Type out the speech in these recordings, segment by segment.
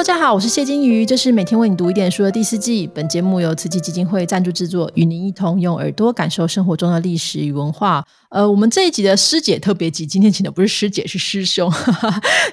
大家好，我是谢金鱼，这是每天为你读一点书的第四季。本节目由慈济基金会赞助制作，与您一同用耳朵感受生活中的历史与文化。呃，我们这一集的师姐特别集，今天请的不是师姐，是师兄，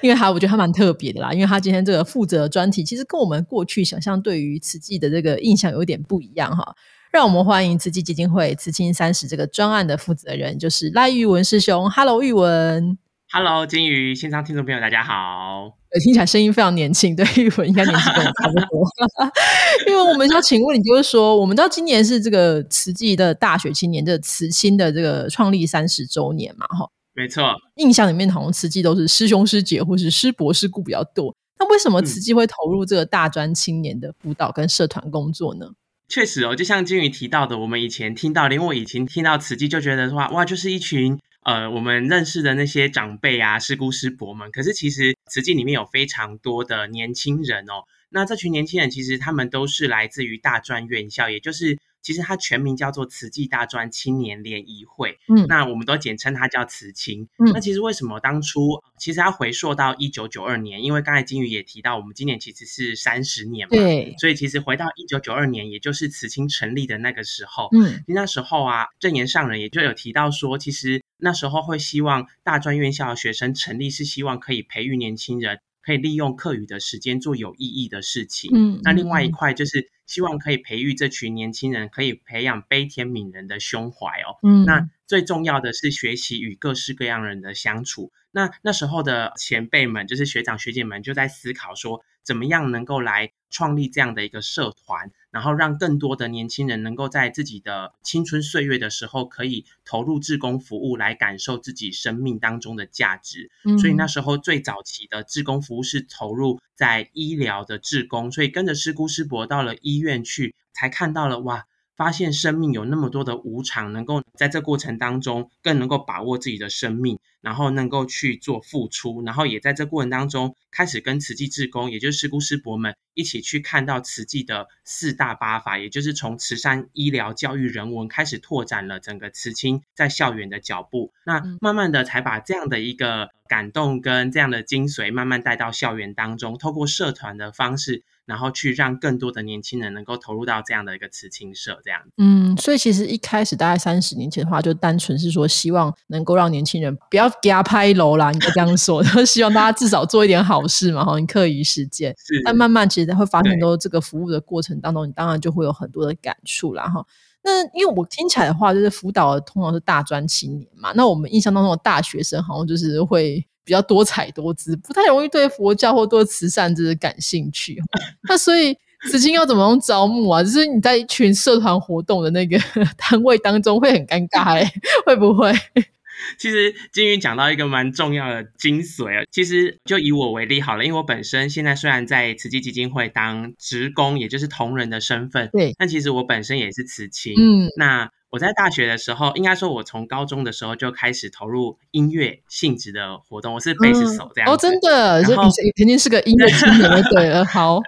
因为他我觉得他蛮特别的啦，因为他今天这个负责专题，其实跟我们过去想象对于慈济的这个印象有点不一样哈。让我们欢迎慈济基金会慈青三十这个专案的负责人，就是赖玉文师兄。Hello，玉文。Hello，金鱼线上听众朋友，大家好。听起来声音非常年轻，对，玉文应该年纪跟我差不多。因为我们要请问你，就是说，我们知道今年是这个慈济的大学青年的慈青的这个创立三十周年嘛，哈。没错，印象里面好像慈济都是师兄师姐或是师伯师姑比较多。那为什么慈济会投入这个大专青年的辅导跟社团工作呢？确实哦，就像金鱼提到的，我们以前听到，连我以前听到慈济就觉得说，哇，就是一群。呃，我们认识的那些长辈啊，师姑师伯们，可是其实慈济里面有非常多的年轻人哦。那这群年轻人其实他们都是来自于大专院校，也就是。其实它全名叫做慈济大专青年联谊会，嗯，那我们都简称它叫慈青。嗯那其实为什么当初，其实它回溯到一九九二年，因为刚才金宇也提到，我们今年其实是三十年嘛，对，所以其实回到一九九二年，也就是慈青成立的那个时候，嗯，那时候啊，正言上人也就有提到说，其实那时候会希望大专院校的学生成立，是希望可以培育年轻人。可以利用课余的时间做有意义的事情。嗯，那另外一块就是希望可以培育这群年轻人，可以培养悲天悯人的胸怀哦。嗯，那最重要的是学习与各式各样人的相处。那那时候的前辈们，就是学长学姐们，就在思考说，怎么样能够来创立这样的一个社团。然后让更多的年轻人能够在自己的青春岁月的时候，可以投入志工服务，来感受自己生命当中的价值。所以那时候最早期的志工服务是投入在医疗的志工，所以跟着师姑师伯到了医院去，才看到了哇。发现生命有那么多的无常，能够在这过程当中更能够把握自己的生命，然后能够去做付出，然后也在这过程当中开始跟慈济志工，也就是师姑师伯们一起去看到慈济的四大八法，也就是从慈善、医疗、教育、人文开始拓展了整个慈青在校园的脚步。那慢慢的才把这样的一个感动跟这样的精髓慢慢带到校园当中，透过社团的方式。然后去让更多的年轻人能够投入到这样的一个慈青社，这样。嗯，所以其实一开始大概三十年前的话，就单纯是说希望能够让年轻人不要给他拍楼啦，你就这样说，希望大家至少做一点好事嘛，哈，你课余时间。是。但慢慢其实会发现，都这个服务的过程当中，你当然就会有很多的感触啦，哈。那因为我听起来的话，就是辅导通常是大专青年嘛，那我们印象当中的大学生好像就是会。比较多彩多姿，不太容易对佛教或对慈善这些感兴趣。那所以慈青要怎么用招募啊？就是你在一群社团活动的那个 单位当中会很尴尬，哎，会不会？其实金云讲到一个蛮重要的精髓啊。其实就以我为例好了，因为我本身现在虽然在慈济基金会当职工，也就是同仁的身份，对，但其实我本身也是慈青。嗯，那。我在大学的时候，应该说，我从高中的时候就开始投入音乐性质的活动。我是贝斯手这样。哦，真的，然后你肯定是个音乐青年。对了，好。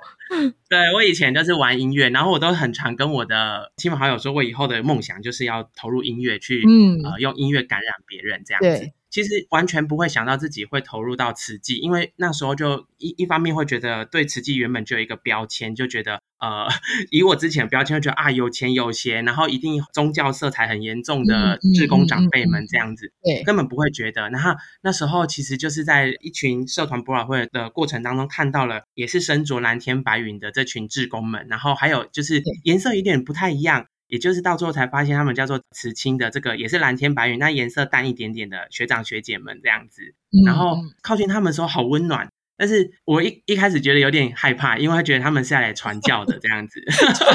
对我以前就是玩音乐，然后我都很常跟我的亲朋好友说，我以后的梦想就是要投入音乐，去嗯呃用音乐感染别人这样子。其实完全不会想到自己会投入到瓷器，因为那时候就一一方面会觉得对瓷器原本就有一个标签，就觉得呃 以我之前的标签，觉得啊有钱有闲，然后一定宗教色彩很严重的志工长辈们这样子，对，根本不会觉得。然后那时候其实就是在一群社团博览会的过程当中，看到了也是身着蓝天白云的这群志工们，然后还有就是颜色有点不太一样。也就是到最后才发现，他们叫做慈青的这个也是蓝天白云，那颜色淡一点点的学长学姐们这样子，然后靠近他们的时候好温暖，但是我一一开始觉得有点害怕，因为他觉得他们是来传教的这样子。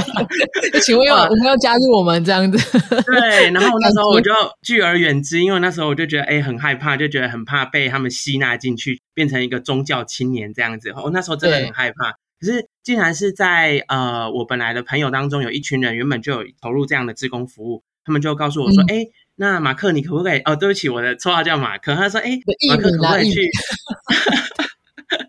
请问要我们要加入我们这样子？对，然后那时候我就拒而远之，因为那时候我就觉得哎很害怕，就觉得很怕被他们吸纳进去，变成一个宗教青年这样子。我那时候真的很害怕。可是，竟然是在呃，我本来的朋友当中有一群人原本就有投入这样的志工服务，他们就告诉我说：“哎，那马克，你可不可以？哦，对不起，我的绰号叫马克。他说：哎，马克可不可以去？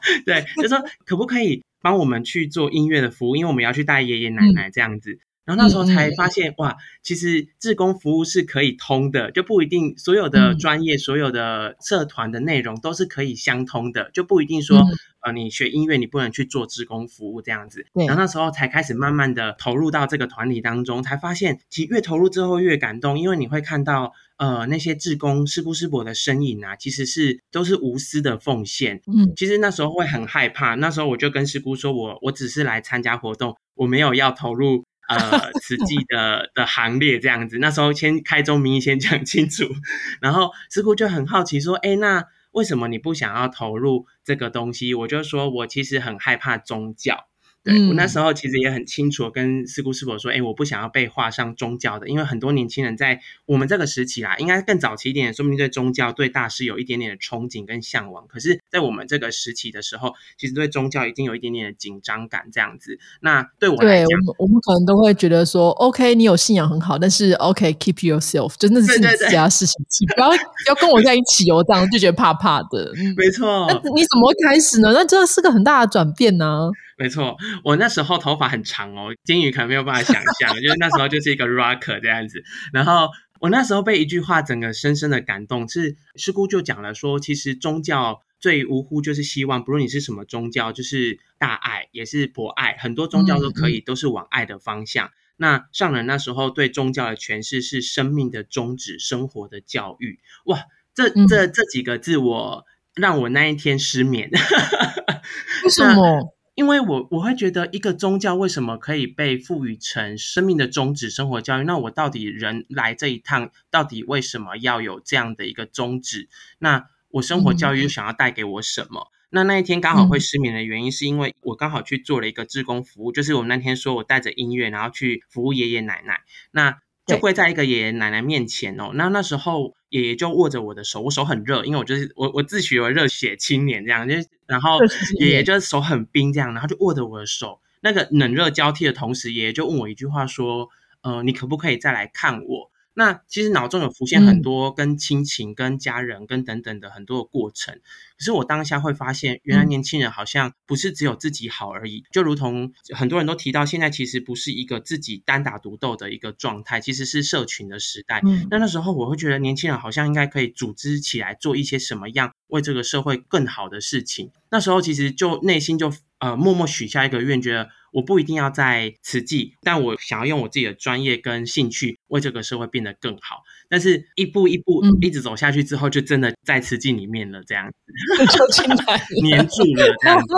对，就说可不可以帮我们去做音乐的服务？因为我们要去带爷爷奶奶这样子。然后那时候才发现，哇，其实志工服务是可以通的，就不一定所有的专业、所有的社团的内容都是可以相通的，就不一定说，呃，你学音乐你不能去做志工服务这样子。然后那时候才开始慢慢的投入到这个团体当中，才发现，其实越投入之后越感动，因为你会看到，呃，那些志工师姑师伯的身影啊，其实是都是无私的奉献。嗯，其实那时候会很害怕，那时候我就跟师姑说，我我只是来参加活动，我没有要投入。呃，实际的的行列这样子，那时候先开宗明义先讲清楚，然后师傅就很好奇说，哎，那为什么你不想要投入这个东西？我就说我其实很害怕宗教。对我那时候其实也很清楚，跟师姑师伯说，哎，我不想要被画上宗教的，因为很多年轻人在我们这个时期啦，应该更早期一点，说明对宗教、对大师有一点点的憧憬跟向往。可是，在我们这个时期的时候，其实对宗教已经有一点点的紧张感，这样子。那对我来讲，我们我们可能都会觉得说，OK，你有信仰很好，但是 OK，keep yourself，真的是你自家事情，不要要跟我在一起哦，这样就觉得怕怕的。没错。那你怎么会开始呢？那真的是个很大的转变呢。没错，我那时候头发很长哦，金鱼可能没有办法想象，就是那时候就是一个 rocker 这样子。然后我那时候被一句话整个深深的感动，是师姑就讲了说，其实宗教最无乎就是希望，不论你是什么宗教，就是大爱也是博爱，很多宗教都可以，都是往爱的方向。那上人那时候对宗教的诠释是生命的宗旨，生活的教育。哇，这这这几个字，我让我那一天失眠。为什么？因为我我会觉得一个宗教为什么可以被赋予成生命的宗旨、生活教育？那我到底人来这一趟，到底为什么要有这样的一个宗旨？那我生活教育又想要带给我什么？那那一天刚好会失眠的原因，是因为我刚好去做了一个志工服务，就是我那天说我带着音乐，然后去服务爷爷奶奶。那就跪在一个爷爷奶奶面前哦，那那时候爷爷就握着我的手，我手很热，因为我就是我我自诩为热血青年这样，就然后爷爷就是手很冰这样，然后就握着我的手，那个冷热交替的同时，爷爷就问我一句话说，呃，你可不可以再来看我？那其实脑中有浮现很多跟亲情、跟家人、跟等等的很多的过程，可是我当下会发现，原来年轻人好像不是只有自己好而已。就如同很多人都提到，现在其实不是一个自己单打独斗的一个状态，其实是社群的时代。那那时候我会觉得，年轻人好像应该可以组织起来做一些什么样为这个社会更好的事情。那时候其实就内心就呃默默许下一个愿，觉得。我不一定要在慈济，但我想要用我自己的专业跟兴趣为这个社会变得更好。但是一步一步一直走下去之后，就真的在慈济里面了，这样子 就进来黏 住了。这样子。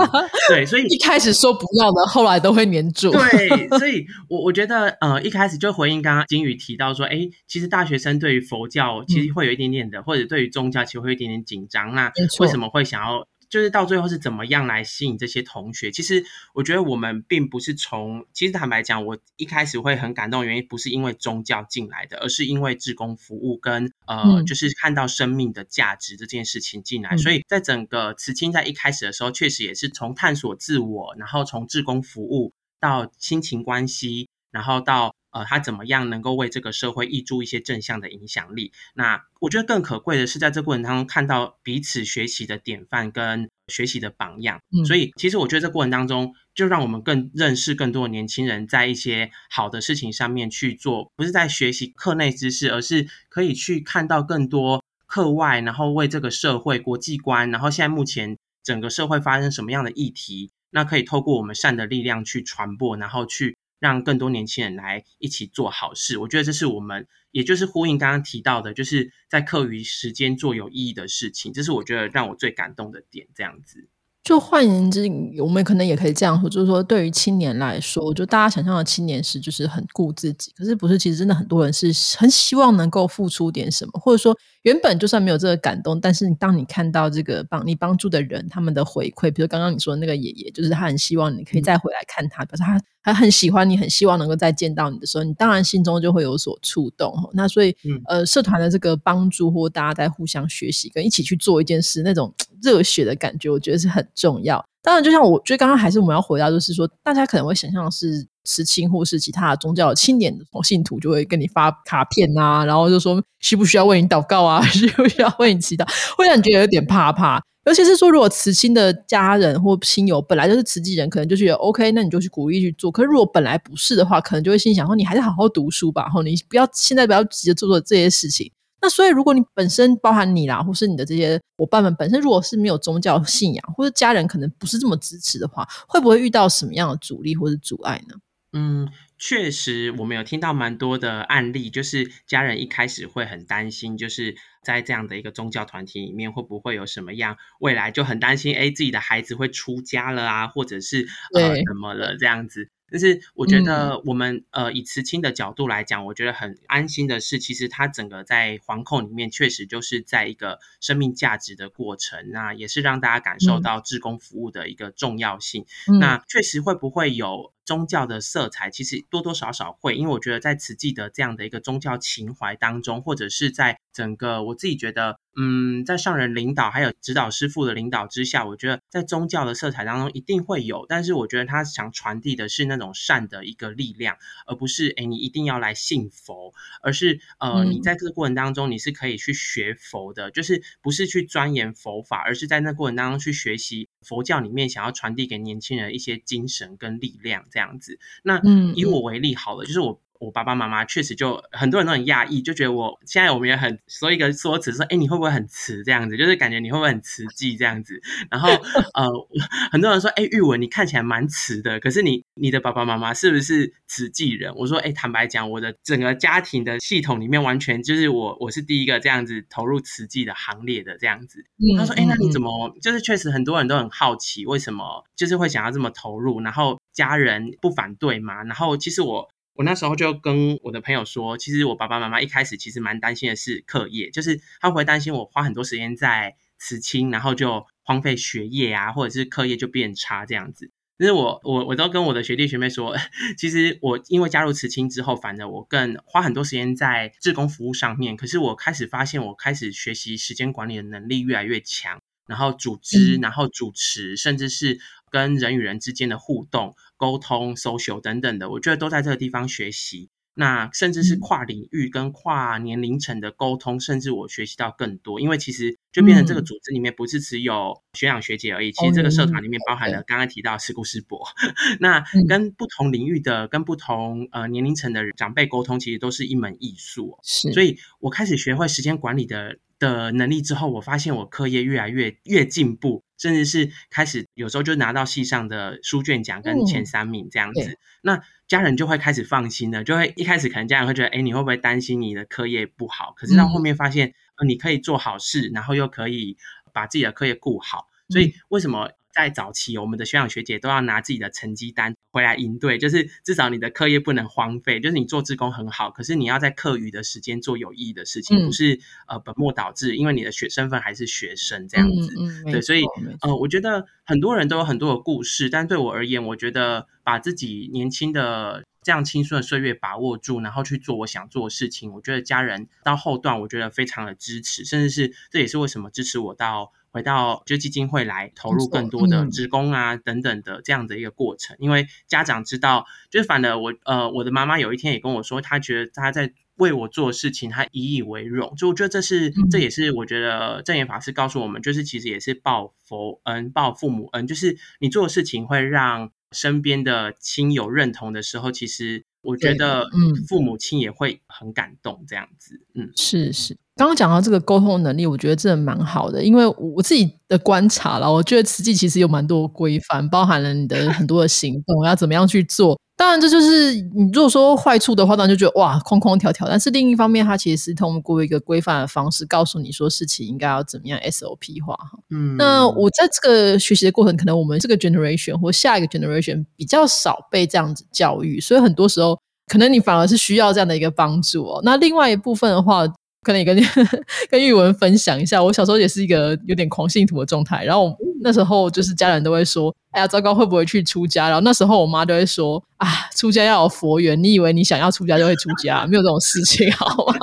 对，所以 一开始说不要的，后来都会黏住。对，所以我我觉得呃，一开始就回应刚刚金宇提到说，哎，其实大学生对于佛教其实会有一点点的，或者对于宗教其实会有一点点紧张。那为什么会想要？就是到最后是怎么样来吸引这些同学？其实我觉得我们并不是从，其实坦白讲，我一开始会很感动，原因不是因为宗教进来的，而是因为志工服务跟呃，就是看到生命的价值这件事情进来。所以在整个慈青在一开始的时候，确实也是从探索自我，然后从志工服务到亲情关系，然后到。呃，他怎么样能够为这个社会挹注一些正向的影响力？那我觉得更可贵的是，在这过程当中看到彼此学习的典范跟学习的榜样。所以，其实我觉得这过程当中，就让我们更认识更多的年轻人，在一些好的事情上面去做，不是在学习课内知识，而是可以去看到更多课外，然后为这个社会国际观，然后现在目前整个社会发生什么样的议题，那可以透过我们善的力量去传播，然后去。让更多年轻人来一起做好事，我觉得这是我们，也就是呼应刚刚提到的，就是在课余时间做有意义的事情，这是我觉得让我最感动的点。这样子，就换言之，我们可能也可以这样说，就是说，对于青年来说，我觉得大家想象的青年是就是很顾自己，可是不是，其实真的很多人是很希望能够付出点什么，或者说。原本就算没有这个感动，但是当你看到这个帮你帮助的人他们的回馈，比如刚刚你说的那个爷爷，就是他很希望你可以再回来看他，可是他他很喜欢你，很希望能够再见到你的时候，你当然心中就会有所触动。那所以，呃，社团的这个帮助或大家在互相学习跟一起去做一件事，那种热血的感觉，我觉得是很重要。当然，就像我觉得刚刚还是我们要回到，就是说大家可能会想象是。慈青或是其他的宗教青年的信徒就会跟你发卡片啊，然后就说需不需要为你祷告啊，需不需要为你祈祷，会让你觉得有点怕怕。尤其是说，如果慈亲的家人或亲友本来就是慈济人，可能就觉得 OK，那你就去鼓励去做。可是如果本来不是的话，可能就会心想说，你还是好好读书吧，然后你不要现在不要急着做做这些事情。那所以，如果你本身包含你啦，或是你的这些伙伴们本身，如果是没有宗教信仰，或者家人可能不是这么支持的话，会不会遇到什么样的阻力或者阻碍呢？嗯，确实，我们有听到蛮多的案例，就是家人一开始会很担心，就是在这样的一个宗教团体里面，会不会有什么样未来就很担心，哎，自己的孩子会出家了啊，或者是呃怎么了这样子。但是我觉得我们呃以慈亲的角度来讲，我觉得很安心的是，其实他整个在环控里面确实就是在一个生命价值的过程，那也是让大家感受到志工服务的一个重要性。那确实会不会有？宗教的色彩其实多多少少会，因为我觉得在慈济的这样的一个宗教情怀当中，或者是在整个我自己觉得，嗯，在上人领导还有指导师傅的领导之下，我觉得在宗教的色彩当中一定会有。但是我觉得他想传递的是那种善的一个力量，而不是诶你一定要来信佛，而是呃你在这个过程当中你是可以去学佛的，就是不是去钻研佛法，而是在那过程当中去学习。佛教里面想要传递给年轻人一些精神跟力量，这样子。那以我为例好了，就是我。我爸爸妈妈确实就很多人都很讶异，就觉得我现在我们也很说一个说辞说，哎，你会不会很慈这样子？就是感觉你会不会很慈济这样子？然后呃，很多人说，哎，玉文你看起来蛮慈的，可是你你的爸爸妈妈是不是慈济人？我说，哎，坦白讲，我的整个家庭的系统里面，完全就是我我是第一个这样子投入慈济的行列的这样子。他说，哎，那你怎么就是确实很多人都很好奇，为什么就是会想要这么投入？然后家人不反对嘛？然后其实我。我那时候就跟我的朋友说，其实我爸爸妈妈一开始其实蛮担心的是课业，就是他会担心我花很多时间在辞青，然后就荒废学业啊，或者是课业就变差这样子。但是我我我都跟我的学弟学妹说，其实我因为加入辞青之后，反而我更花很多时间在志工服务上面。可是我开始发现，我开始学习时间管理的能力越来越强，然后组织，然后主持，甚至是。跟人与人之间的互动、沟通、social 等等的，我觉得都在这个地方学习。那甚至是跨领域跟跨年龄层的沟通，甚至我学习到更多。因为其实就变成这个组织里面不是只有学长学姐而已，其实这个社团里面包含了刚刚提到师姑师伯。那跟不同领域的、跟不同呃年龄层的长辈沟通，其实都是一门艺术。是，所以我开始学会时间管理的。的能力之后，我发现我课业越来越越进步，甚至是开始有时候就拿到系上的书卷奖跟前三名这样子。那家人就会开始放心了，就会一开始可能家人会觉得，哎，你会不会担心你的课业不好？可是到后面发现，呃，你可以做好事，然后又可以把自己的课业顾好。所以为什么？在早期，我们的学长学姐都要拿自己的成绩单回来应对，就是至少你的课业不能荒废，就是你做志工很好，可是你要在课余的时间做有意义的事情，不是呃本末倒置，因为你的学身份还是学生这样子。对，所以呃，我觉得很多人都有很多的故事，但对我而言，我觉得把自己年轻的这样青春的岁月把握住，然后去做我想做的事情，我觉得家人到后段，我觉得非常的支持，甚至是这也是为什么支持我到。回到就基金会来投入更多的职工啊等等的这样的一个过程，因为家长知道，就是反而我呃我的妈妈有一天也跟我说，她觉得她在为我做事情，她以以为荣，就我觉得这是这也是我觉得正言法师告诉我们，就是其实也是报佛恩报父母恩，就是你做的事情会让身边的亲友认同的时候，其实我觉得嗯。父母亲也会很感动这样子，嗯。是是。刚刚讲到这个沟通能力，我觉得真的蛮好的，因为我自己的观察了，我觉得实际其实有蛮多规范，包含了你的很多的行动要怎么样去做。当然，这就是你如果说坏处的话，当然就觉得哇空空条条。但是另一方面，它其实是通过一个规范的方式，告诉你说事情应该要怎么样 SOP 化。嗯，那我在这个学习的过程，可能我们这个 generation 或下一个 generation 比较少被这样子教育，所以很多时候可能你反而是需要这样的一个帮助哦。那另外一部分的话。可能也跟 跟玉文分享一下，我小时候也是一个有点狂信徒的状态。然后那时候就是家人都会说：“哎呀，糟糕，会不会去出家？”然后那时候我妈都会说：“啊，出家要有佛缘，你以为你想要出家就会出家？没有这种事情，好吗？”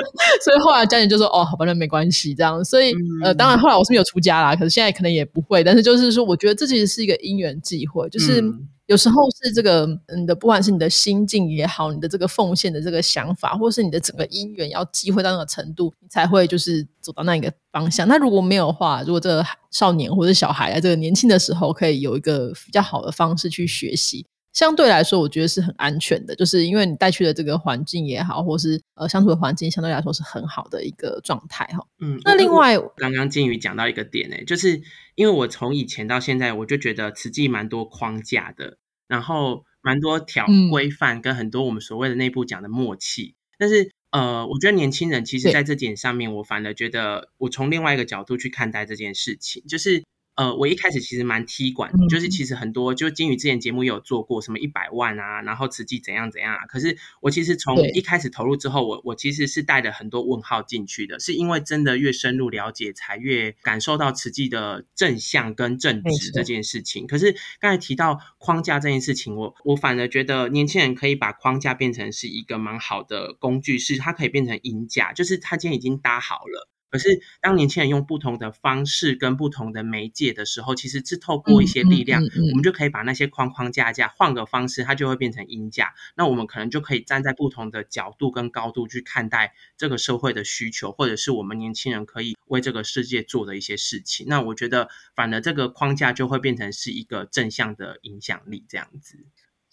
所以后来家人就说：“哦，好吧，那没关系。”这样，所以呃，当然后来我是没有出家啦。可是现在可能也不会。但是就是说，我觉得这其实是一个因缘际会，就是有时候是这个你的，不管是你的心境也好，你的这个奉献的这个想法，或是你的整个姻缘要机会到那个程度，你才会就是走到那一个方向。那如果没有的话，如果这个少年或者小孩啊这个年轻的时候，可以有一个比较好的方式去学习。相对来说，我觉得是很安全的，就是因为你带去的这个环境也好，或是呃相处的环境，相对来说是很好的一个状态哈。嗯，那另外刚刚金宇讲到一个点呢，就是因为我从以前到现在，我就觉得慈济蛮多框架的，然后蛮多条规范跟很多我们所谓的内部讲的默契，但是呃，我觉得年轻人其实在这点上面，我反而觉得我从另外一个角度去看待这件事情，就是。呃，我一开始其实蛮踢馆，就是其实很多，就金宇之前节目也有做过什么一百万啊，然后慈济怎样怎样啊。可是我其实从一开始投入之后，我我其实是带着很多问号进去的，是因为真的越深入了解，才越感受到慈济的正向跟正直这件事情。可是刚才提到框架这件事情，我我反而觉得年轻人可以把框架变成是一个蛮好的工具，是它可以变成银架，就是它今天已经搭好了。可是，当年轻人用不同的方式跟不同的媒介的时候，其实是透过一些力量，我们就可以把那些框框架架换个方式，它就会变成音架。那我们可能就可以站在不同的角度跟高度去看待这个社会的需求，或者是我们年轻人可以为这个世界做的一些事情。那我觉得，反而这个框架就会变成是一个正向的影响力，这样子。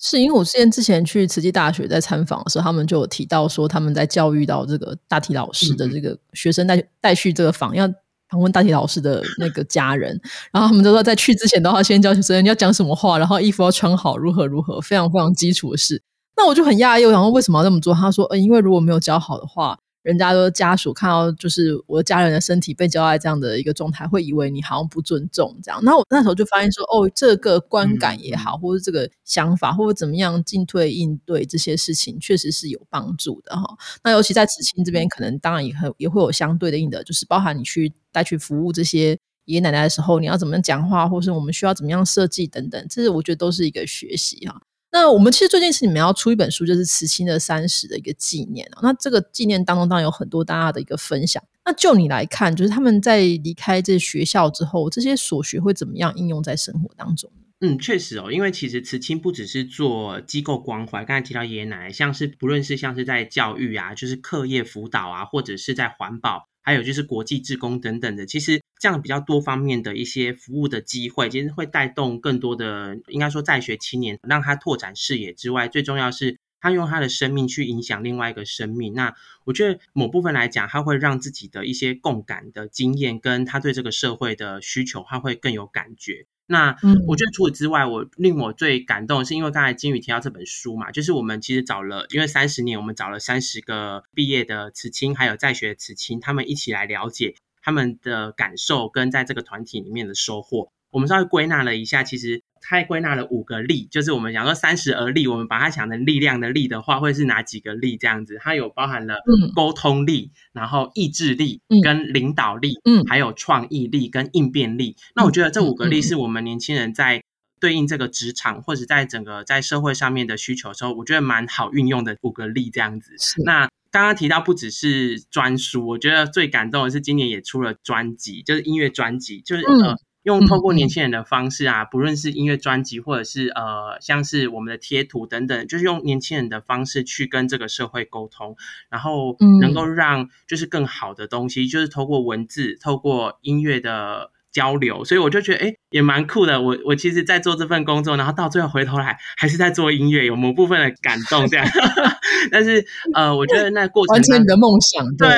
是因为我之前之前去慈济大学在参访的时候，他们就有提到说，他们在教育到这个大体老师的这个学生带带去这个访要访问大体老师的那个家人，然后他们都说在去之前都要先教学生要讲什么话，然后衣服要穿好，如何如何，非常非常基础的事。那我就很讶异，我想说为什么要这么做？他说，呃，因为如果没有教好的话。人家都家属看到就是我的家人的身体被交代这样的一个状态，会以为你好像不尊重这样。那我那时候就发现说，哦，这个观感也好，或者这个想法，或者怎么样进退应对这些事情，确实是有帮助的哈。那尤其在慈亲这边，可能当然也很也会有相对的应的，就是包含你去带去服务这些爷爷奶奶的时候，你要怎么样讲话，或是我们需要怎么样设计等等，这是我觉得都是一个学习哈。那我们其实最近是你们要出一本书，就是慈亲的三十的一个纪念啊。那这个纪念当中当然有很多大家的一个分享。那就你来看，就是他们在离开这学校之后，这些所学会怎么样应用在生活当中？嗯，确实哦，因为其实慈亲不只是做机构关怀，刚才提到爷爷奶奶，像是不论是像是在教育啊，就是课业辅导啊，或者是在环保。还有就是国际志工等等的，其实这样比较多方面的一些服务的机会，其实会带动更多的，应该说在学青年，让他拓展视野之外，最重要是他用他的生命去影响另外一个生命。那我觉得某部分来讲，他会让自己的一些共感的经验，跟他对这个社会的需求，他会更有感觉。那我觉得除此之外，我令我最感动是因为刚才金宇提到这本书嘛，就是我们其实找了，因为三十年，我们找了三十个毕业的慈青，还有在学慈青，他们一起来了解他们的感受跟在这个团体里面的收获。我们稍微归纳了一下，其实。他归纳了五个力，就是我们讲说三十而立，我们把它想成力量的力的话，会是哪几个力？这样子，它有包含了沟通力，然后意志力，跟领导力，嗯，还有创意力跟应变力。那我觉得这五个力是我们年轻人在对应这个职场或者在整个在社会上面的需求的时候，我觉得蛮好运用的五个力这样子。那刚刚提到不只是专书，我觉得最感动的是今年也出了专辑，就是音乐专辑，就是呃。用透过年轻人的方式啊，不论是音乐专辑，或者是呃，像是我们的贴图等等，就是用年轻人的方式去跟这个社会沟通，然后能够让就是更好的东西，就是透过文字、透过音乐的交流，所以我就觉得，哎。也蛮酷的，我我其实，在做这份工作，然后到最后回头来，还是在做音乐，有某部分的感动这样。但是，呃，我觉得那过程完成你的梦想，对。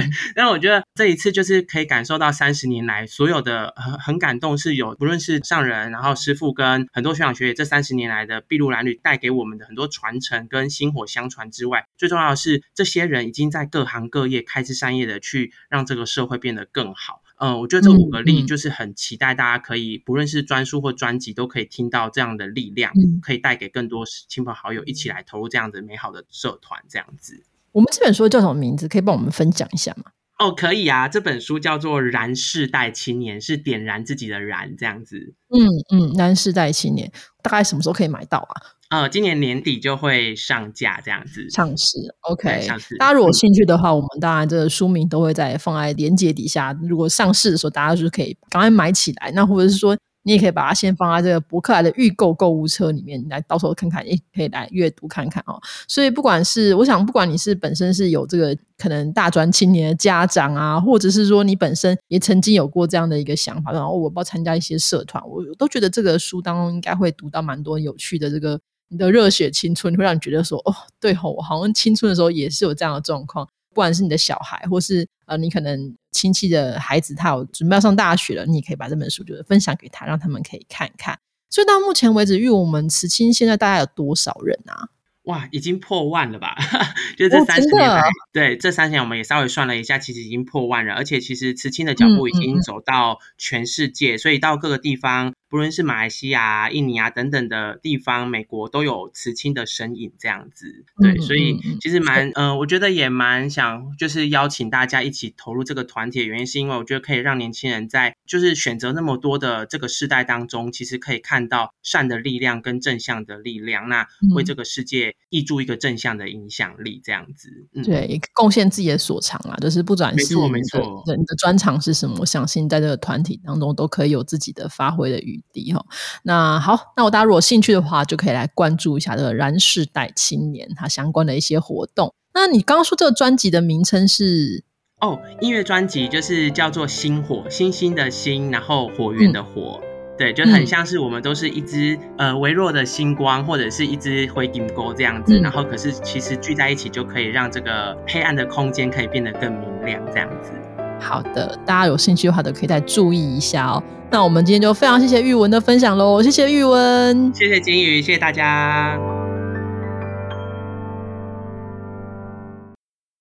但我觉得这一次就是可以感受到三十年来所有的很很感动，是有不论是上人，然后师傅跟很多学长学姐这三十年来的筚路蓝缕带给我们的很多传承跟薪火相传之外，最重要的是这些人已经在各行各业开枝散叶的去让这个社会变得更好。嗯，我觉得这五个力就是很期待大家可以。不论是专书或专辑，都可以听到这样的力量，可以带给更多亲朋好友一起来投入这样子美好的社团。这样子，我们这本书叫什么名字？可以帮我们分享一下吗？哦，可以啊，这本书叫做《燃世代青年》，是点燃自己的燃，这样子。嗯嗯，燃世代青年大概什么时候可以买到啊？呃，今年年底就会上架这样子上市，OK。上市，大家如果有兴趣的话，我们当然这个书名都会在放在链接底下。如果上市的时候，大家就是可以赶快买起来。那或者是说，你也可以把它先放在这个博客来的预购购物车里面，你来到时候看看，也可以来阅读看看哦。所以不管是我想，不管你是本身是有这个可能大专青年的家长啊，或者是说你本身也曾经有过这样的一个想法，然后我要参加一些社团，我都觉得这个书当中应该会读到蛮多有趣的这个你的热血青春，会让你觉得说哦，对吼，我好像青春的时候也是有这样的状况。不管是你的小孩，或是呃，你可能亲戚的孩子，他有准备要上大学了，你也可以把这本书就是分享给他，让他们可以看看。所以到目前为止，因为我们慈亲现在大概有多少人啊？哇，已经破万了吧？就这三十年来，对，这三十年我们也稍微算了一下，其实已经破万了。而且其实慈亲的脚步已经走到全世界，所以到各个地方。不论是马来西亚、印尼啊等等的地方，美国都有慈亲的身影，这样子。对，所以其实蛮，嗯，我觉得也蛮想，就是邀请大家一起投入这个团体的。原因是因为我觉得可以让年轻人在就是选择那么多的这个世代当中，其实可以看到善的力量跟正向的力量，那为这个世界挹注一个正向的影响力，这样子。对，贡献自己的所长啊，就是不转是没错，你的专长是什么？我相信在这个团体当中都可以有自己的发挥的余。底哈，那好，那我大家如果兴趣的话，就可以来关注一下这个燃世代青年他相关的一些活动。那你刚刚说这个专辑的名称是？哦，音乐专辑就是叫做星火，星星的星，然后火源的火，对，就很像是我们都是一支呃微弱的星光，或者是一支灰金钩这样子，然后可是其实聚在一起就可以让这个黑暗的空间可以变得更明亮这样子。好的，大家有兴趣的话都可以再注意一下哦。那我们今天就非常谢谢玉文的分享喽，谢谢玉文，谢谢金宇，谢谢大家。